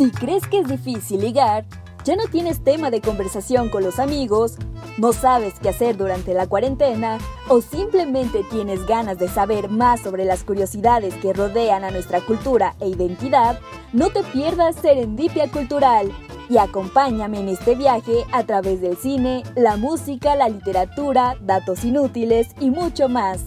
Si crees que es difícil ligar, ya no tienes tema de conversación con los amigos, no sabes qué hacer durante la cuarentena o simplemente tienes ganas de saber más sobre las curiosidades que rodean a nuestra cultura e identidad, no te pierdas Serendipia Cultural y acompáñame en este viaje a través del cine, la música, la literatura, datos inútiles y mucho más.